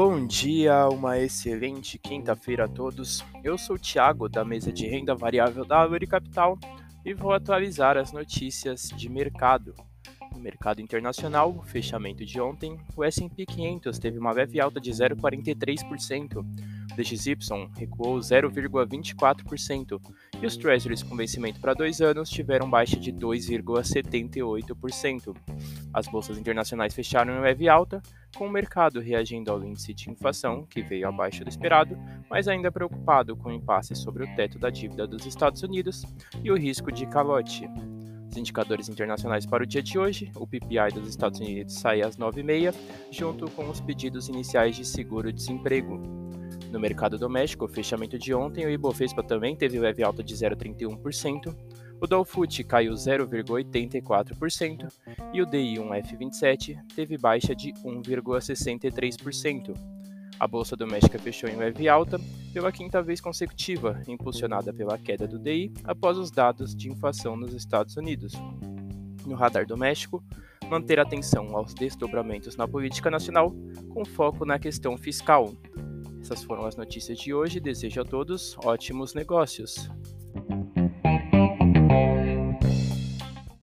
Bom dia, uma excelente quinta-feira a todos. Eu sou o Thiago, da mesa de renda variável da Árvore Capital, e vou atualizar as notícias de mercado. No mercado internacional, fechamento de ontem, o S&P 500 teve uma leve alta de 0,43%, DXY recuou 0,24% e os Treasuries com vencimento para dois anos tiveram baixa de 2,78%. As bolsas internacionais fecharam em leve alta, com o mercado reagindo ao índice de inflação, que veio abaixo do esperado, mas ainda preocupado com o impasse sobre o teto da dívida dos Estados Unidos e o risco de calote. Os indicadores internacionais para o dia de hoje, o PPI dos Estados Unidos sai às 9h30, junto com os pedidos iniciais de seguro-desemprego. No mercado doméstico, o fechamento de ontem, o Ibovespa também teve leve alta de 0,31%, o Dow Foot caiu 0,84% e o DI1F27 teve baixa de 1,63%. A bolsa doméstica fechou em leve alta pela quinta vez consecutiva, impulsionada pela queda do DI após os dados de inflação nos Estados Unidos. No radar doméstico, manter atenção aos desdobramentos na política nacional, com foco na questão fiscal, essas foram as notícias de hoje. Desejo a todos ótimos negócios.